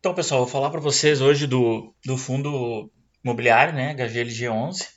Então, pessoal, vou falar para vocês hoje do, do fundo imobiliário, né, HGLG11.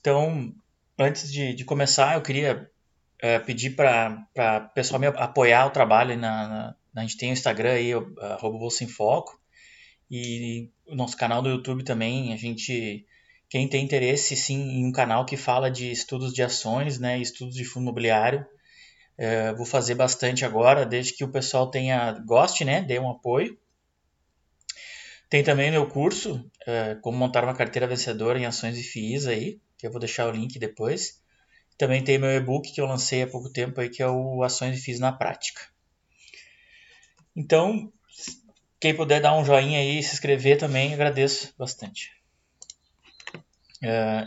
Então, antes de, de começar, eu queria é, pedir para o pessoal me apoiar o trabalho. Na, na, a gente tem o Instagram aí, arroba em Foco, e o nosso canal do YouTube também. A gente, quem tem interesse sim em um canal que fala de estudos de ações, né, estudos de fundo imobiliário, é, vou fazer bastante agora, desde que o pessoal tenha goste, né, dê um apoio. Tem também meu curso, é, como montar uma carteira vencedora em ações e FIIs aí, que eu vou deixar o link depois. Também tem meu e-book que eu lancei há pouco tempo aí, que é o Ações e FIIs na Prática. Então, quem puder dar um joinha aí e se inscrever também, agradeço bastante. É,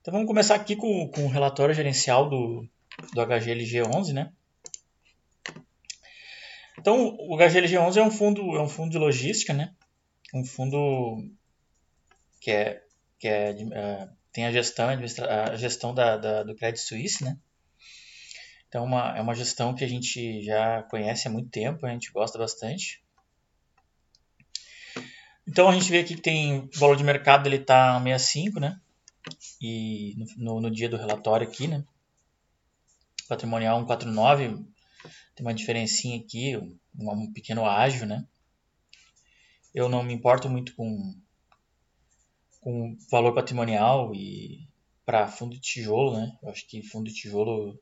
então vamos começar aqui com, com o relatório gerencial do, do HGLG11, né? Então, o HGLG11 é um fundo, é um fundo de logística, né? Um fundo que é, que é, uh, tem a gestão, a gestão da, da, do Credit Suisse, né? Então, uma, é uma gestão que a gente já conhece há muito tempo, a gente gosta bastante. Então, a gente vê aqui que tem o valor de mercado, ele está 65, né? E no, no dia do relatório aqui, né? Patrimonial 149, tem uma diferencinha aqui, um, um pequeno ágio, né? Eu não me importo muito com, com valor patrimonial e para fundo de tijolo, né? Eu acho que fundo de tijolo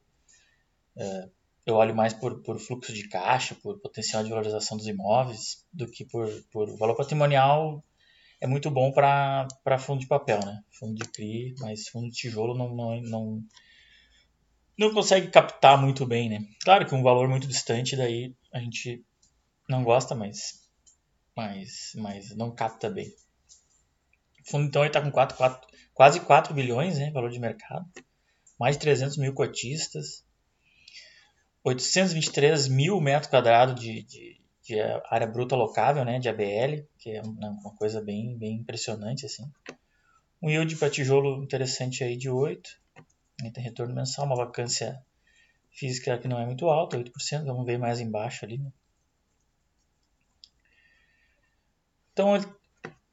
é, eu olho mais por, por fluxo de caixa, por potencial de valorização dos imóveis, do que por, por valor patrimonial. É muito bom para fundo de papel, né? Fundo de CRI, mas fundo de tijolo não, não, não, não consegue captar muito bem, né? Claro que um valor muito distante daí a gente não gosta, mas, mas, mas não capta bem. O fundo então está com 4, 4, quase 4 bilhões, né, valor de mercado, mais de 300 mil cotistas, 823 mil metros quadrados de, de, de, área bruta locável, né, de ABL, que é uma coisa bem, bem impressionante assim. Um yield para tijolo interessante aí de 8 tem retorno mensal, uma vacância física que não é muito alta, 8%, vamos ver mais embaixo ali. Né? Então,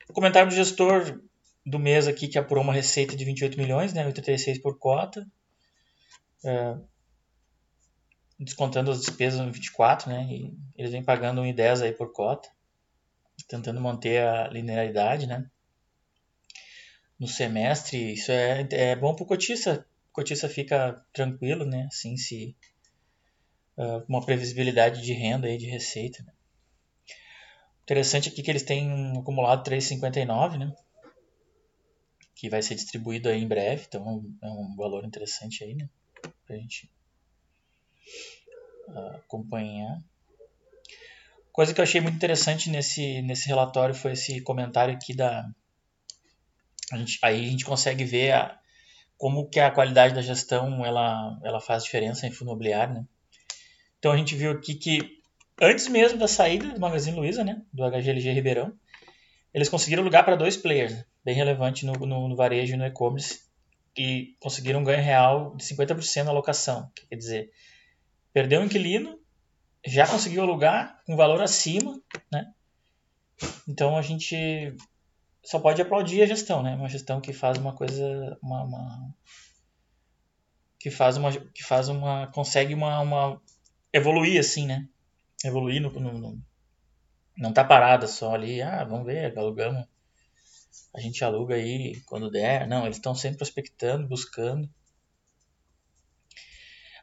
o comentário do gestor do mês aqui, que apurou uma receita de 28 milhões, né, 86 por cota, é, descontando as despesas no 24, né, e eles vêm pagando 1,10 aí por cota, tentando manter a linearidade, né, no semestre, isso é, é bom para o cotista, cotista fica tranquilo, né? Assim, se uh, uma previsibilidade de renda e de receita. Né? Interessante aqui que eles têm um acumulado 3,59, né? Que vai ser distribuído aí em breve, então é um valor interessante aí, né? Pra gente uh, acompanhar. Coisa que eu achei muito interessante nesse, nesse relatório foi esse comentário aqui da. A gente, aí a gente consegue ver a, como que a qualidade da gestão ela, ela faz diferença em fundo imobiliário, né? Então a gente viu aqui que antes mesmo da saída do Magazine Luiza, né, do HGLG Ribeirão, eles conseguiram lugar para dois players, né, bem relevante no, no, no, varejo e no e-commerce, e conseguiram um ganho real de 50% na locação. Quer dizer, perdeu um inquilino, já conseguiu alugar com valor acima, né? Então a gente só pode aplaudir a gestão, né? Uma gestão que faz uma coisa, uma, uma que faz uma, que faz uma, consegue uma, uma evoluir assim, né? Evoluir no, no, no não tá parada só ali, ah, vamos ver, alugamos, a gente aluga aí quando der. Não, eles estão sempre prospectando, buscando.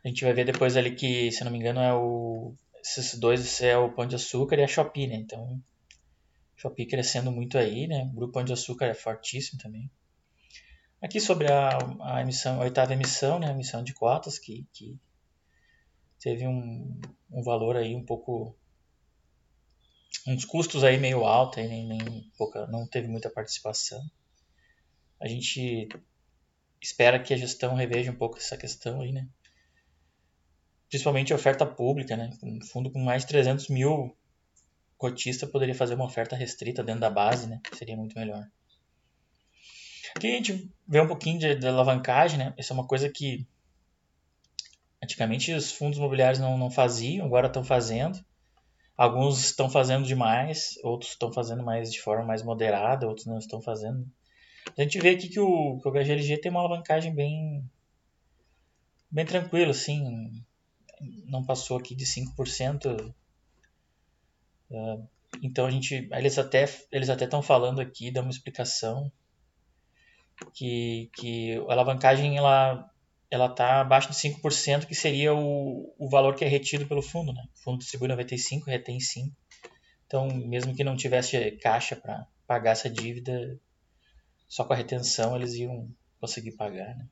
A gente vai ver depois ali que, se não me engano, é o esses dois é o Pão de Açúcar e a Shopee, né? Então Shopee crescendo muito aí, né? O Grupo Pão de Açúcar é fortíssimo também. Aqui sobre a, a emissão, a oitava emissão, né? A emissão de cotas, que, que teve um, um valor aí um pouco uns custos aí meio altos, aí nem, nem pouca, não teve muita participação. A gente espera que a gestão reveja um pouco essa questão aí, né? Principalmente a oferta pública, né? Um fundo com mais de 300 mil cotista poderia fazer uma oferta restrita dentro da base, né? Seria muito melhor. Aqui a gente vê um pouquinho de, de alavancagem, né? Isso é uma coisa que antigamente os fundos imobiliários não, não faziam, agora estão fazendo. Alguns estão fazendo demais, outros estão fazendo mais de forma mais moderada, outros não estão fazendo. A gente vê aqui que o, que o HGLG tem uma alavancagem bem, bem tranquila, assim, não passou aqui de 5%. Uh, então a gente, eles até eles até estão falando aqui, dá uma explicação que, que a alavancagem ela ela está abaixo de 5%, que seria o, o valor que é retido pelo fundo. Né? O fundo distribui 95, retém 5. Então, mesmo que não tivesse caixa para pagar essa dívida, só com a retenção eles iam conseguir pagar. Né?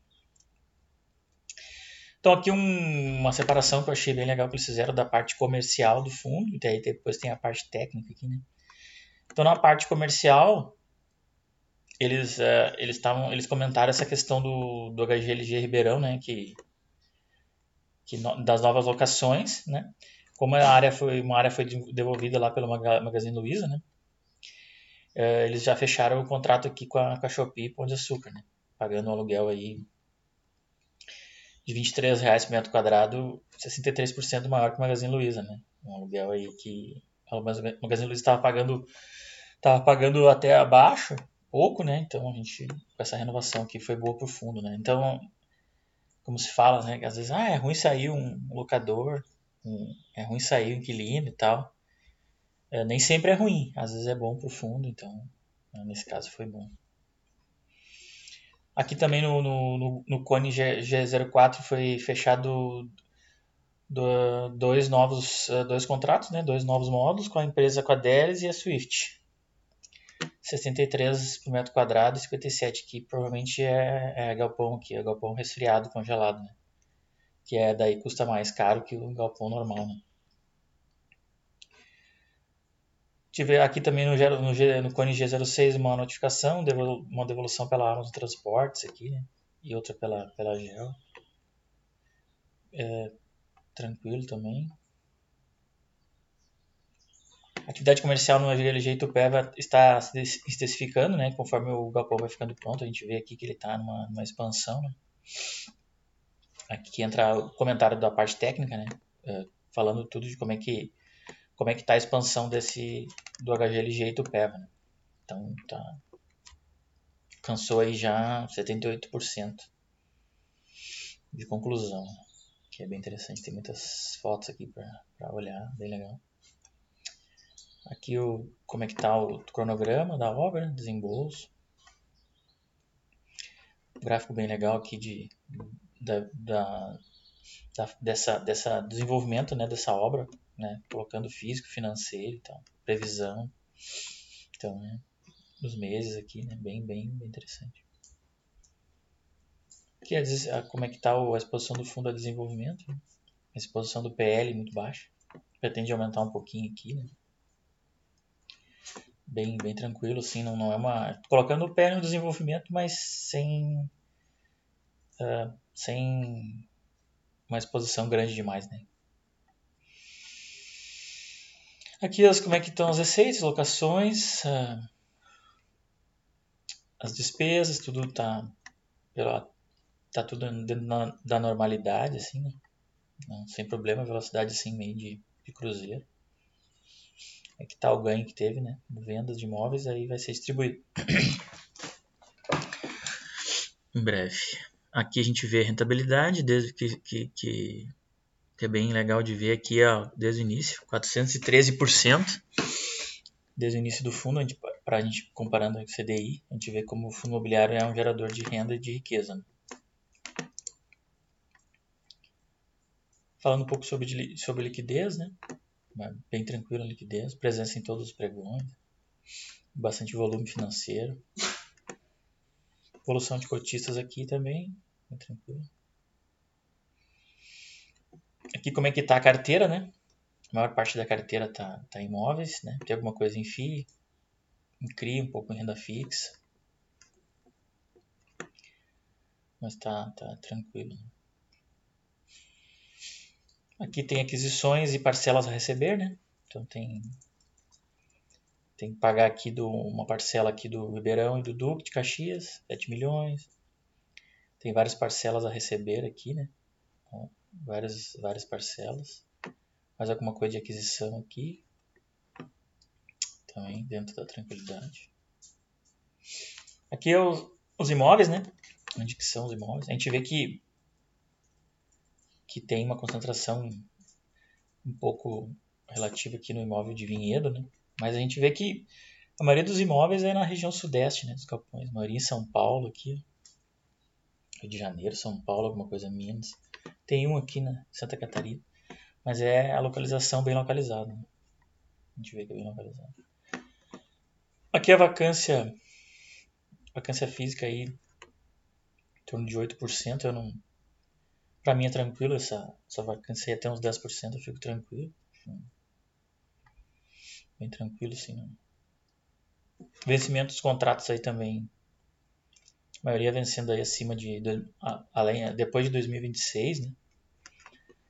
Então, aqui um, uma separação que eu achei bem legal que eles fizeram da parte comercial do fundo, e daí depois tem a parte técnica aqui. Né? Então, na parte comercial, eles uh, eles estavam eles comentaram essa questão do, do HGLG Ribeirão, né, que, que no, das novas locações, né, como a área foi uma área foi devolvida lá pelo Magazine Luiza, né, uh, eles já fecharam o contrato aqui com a, com a Shopee Pão de Açúcar, né, pagando um aluguel aí de 23 reais por metro quadrado, 63% maior que o Magazine Luiza, né, um aluguel aí que o Magazine Luiza estava pagando estava pagando até abaixo pouco, né? Então a gente, com essa renovação aqui, foi boa pro fundo, né? Então, como se fala, né? Às vezes, ah, é ruim sair um locador, um, é ruim sair um inquilino e tal. É, nem sempre é ruim, às vezes é bom pro fundo, então né, nesse caso foi bom. Aqui também no, no, no, no Cone G, G04 foi fechado do, dois novos dois contratos, né? dois novos módulos com a empresa Quadelis e a Swift. 63 por metro quadrado e 57, que provavelmente é, é galpão aqui, é galpão resfriado, congelado, né? Que é daí custa mais caro que o galpão normal, né? Tive aqui também no, no, no Cone G06 uma notificação, uma devolução pela Amazon Transportes aqui, né? E outra pela, pela Gel. É, tranquilo também. A atividade comercial no GLG Itupeva está se especificando, né? Conforme o galpão vai ficando pronto, a gente vê aqui que ele está numa, numa, expansão, né? Aqui entra o comentário da parte técnica, né? Uh, falando tudo de como é que como é que está a expansão desse do HGLG Itupeva, né? Então tá cansou aí já 78% de conclusão, que é bem interessante. Tem muitas fotos aqui para olhar, bem legal. Aqui o, como é que está o cronograma da obra, desembolso. gráfico bem legal aqui de, da, da, da, dessa, dessa desenvolvimento né, dessa obra, né, colocando físico, financeiro e tal, previsão. Então, né, os meses aqui, né, bem, bem, bem interessante. Aqui a, como é que está a exposição do fundo a desenvolvimento, né? a exposição do PL muito baixa, pretende aumentar um pouquinho aqui, né? bem, bem tranquilo, assim, não, não é uma... Colocando o pé no desenvolvimento, mas sem... Uh, sem uma exposição grande demais, né? Aqui as, como é que estão as receitas, locações, uh, as despesas, tudo tá, tá tudo dentro da, da normalidade, assim, né? Sem problema, velocidade assim meio de, de cruzeiro é que tá o ganho que teve, né? Vendas de imóveis, aí vai ser distribuído. em breve. Aqui a gente vê a rentabilidade, desde que, que, que, que é bem legal de ver aqui, ó, desde o início, 413%. Desde o início do fundo, para a gente comparando com o CDI, a gente vê como o fundo imobiliário é um gerador de renda e de riqueza. Né? Falando um pouco sobre, sobre liquidez, né? bem tranquila a liquidez, presença em todos os pregões, bastante volume financeiro. Evolução de cotistas aqui também, bem tranquilo. Aqui como é que está a carteira, né? A maior parte da carteira está tá em imóveis, né? Tem alguma coisa em FII, em CRI, um pouco em renda fixa. Mas tá, tá tranquilo. Aqui tem aquisições e parcelas a receber, né? Então tem tem que pagar aqui do, uma parcela aqui do Ribeirão e do Duque de Caxias, 7 milhões. Tem várias parcelas a receber aqui, né? Várias, várias parcelas. Mais alguma coisa de aquisição aqui. também dentro da tranquilidade. Aqui é os, os imóveis, né? Onde que são os imóveis? A gente vê que que tem uma concentração um pouco relativa aqui no imóvel de Vinhedo, né? Mas a gente vê que a maioria dos imóveis é na região sudeste, né, dos Capões. A maioria em São Paulo aqui, Rio de Janeiro, São Paulo, alguma coisa Minas. Tem um aqui na Santa Catarina, mas é a localização bem localizada. Né? A gente vê que é bem localizado. Aqui a vacância, vacância física aí, em torno de 8%. Eu não, pra mim é tranquilo essa, essa vacância aí até uns 10%, eu fico tranquilo. Bem tranquilo, sim. Vencimento dos contratos aí também. Maioria vencendo aí acima de. além, depois de 2026, né?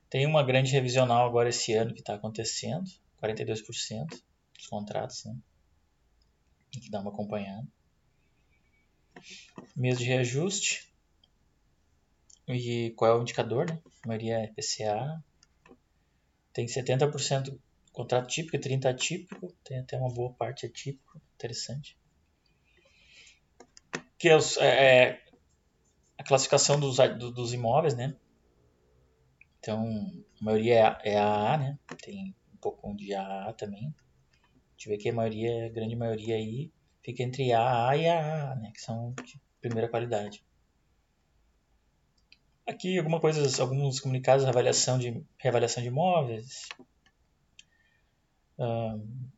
Tem uma grande revisional agora esse ano que está acontecendo. 42% dos contratos, né? Tem que dar uma acompanhada. Mês de reajuste. E qual é o indicador, né? A maioria é PCA. Tem 70% contrato típico e 30 atípico. Tem até uma boa parte atípico. Interessante. Que é, é, é a classificação dos, dos imóveis, né? Então, a maioria é, é AA, né? Tem um pouco de AA também. A gente vê que a maioria, a grande maioria aí, fica entre AA e AA, né? Que são de primeira qualidade. Aqui alguma coisa, alguns comunicados de avaliação de reavaliação de imóveis. Um,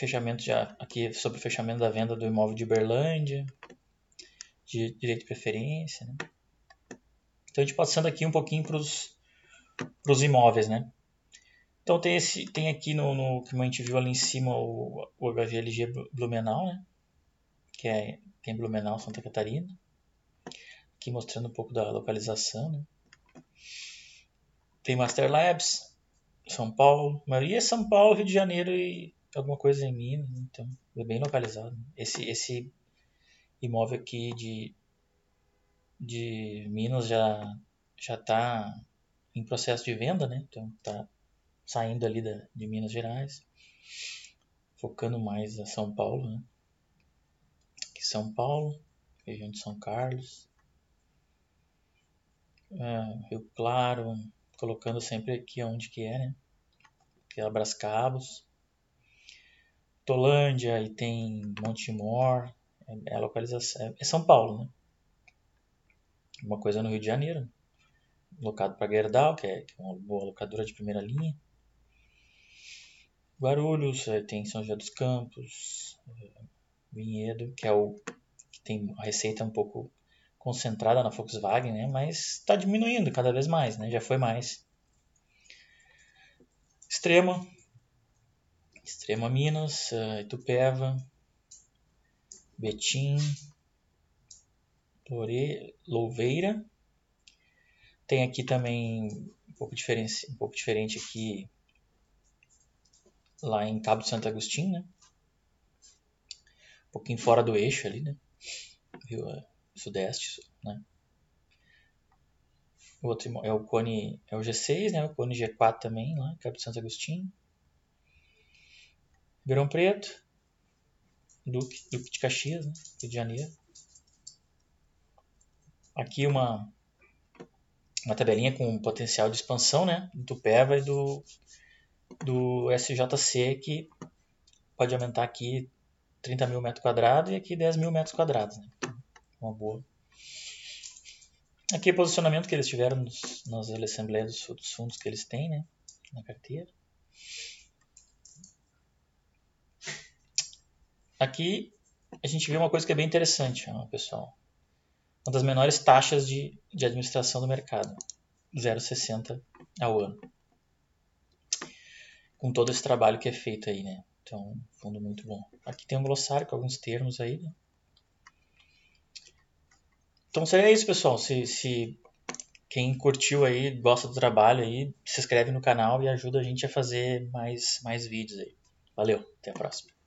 fechamento já aqui sobre o fechamento da venda do imóvel de Uberlândia, de direito de preferência. Né? Então a gente passando aqui um pouquinho para os imóveis, né? Então tem esse, tem aqui no, no que a gente viu ali em cima o, o HVLG Blumenau, né? Que é tem Blumenau, Santa Catarina. Aqui mostrando um pouco da localização, né? Tem Master Labs, São Paulo, a maioria é São Paulo, Rio de Janeiro e alguma coisa em Minas, então é bem localizado. Esse, esse imóvel aqui de, de Minas já já está em processo de venda, né? Então está saindo ali da, de Minas Gerais, focando mais a São Paulo, né? Aqui São Paulo, região de São Carlos, é, Rio Claro, colocando sempre aqui onde que é, né? Que é Cabos, Tolândia e tem Montemor, é, é localização, é, São Paulo, né? Uma coisa no Rio de Janeiro, locado para Gerdau, que é, que é uma boa locadora de primeira linha. Guarulhos, tem São José dos Campos, é, Vinhedo, que é o que tem a receita um pouco concentrada na Volkswagen, né? Mas está diminuindo cada vez mais, né? Já foi mais. Extrema, Extrema Minas, uh, Itupeva, Betim, Lore, Louveira. Tem aqui também um pouco diferente, um pouco diferente aqui lá em Cabo Santo Agostinho, né? Um pouquinho fora do eixo ali, né? Rio uh, Sudeste, né? O outro é o cone, é o G6, né? O cone G4 também, lá, Cabo Santo Agostinho. Ribeirão Preto, Duque, Duque de Caxias, né? Rio de Janeiro. Aqui uma, uma tabelinha com potencial de expansão né? do Tupéva e do, do SJC que pode aumentar aqui 30 mil metros quadrados e aqui 10 mil metros quadrados. Né? Então, uma boa. Aqui o posicionamento que eles tiveram nos, nas assembleias dos, dos fundos que eles têm né? na carteira. Aqui a gente vê uma coisa que é bem interessante, ó, pessoal. Uma das menores taxas de, de administração do mercado, 0,60 ao ano. Com todo esse trabalho que é feito aí, né? Então, fundo muito bom. Aqui tem um glossário com alguns termos aí, né? Então seria isso, pessoal. Se, se quem curtiu aí, gosta do trabalho aí, se inscreve no canal e ajuda a gente a fazer mais, mais vídeos aí. Valeu, até a próxima.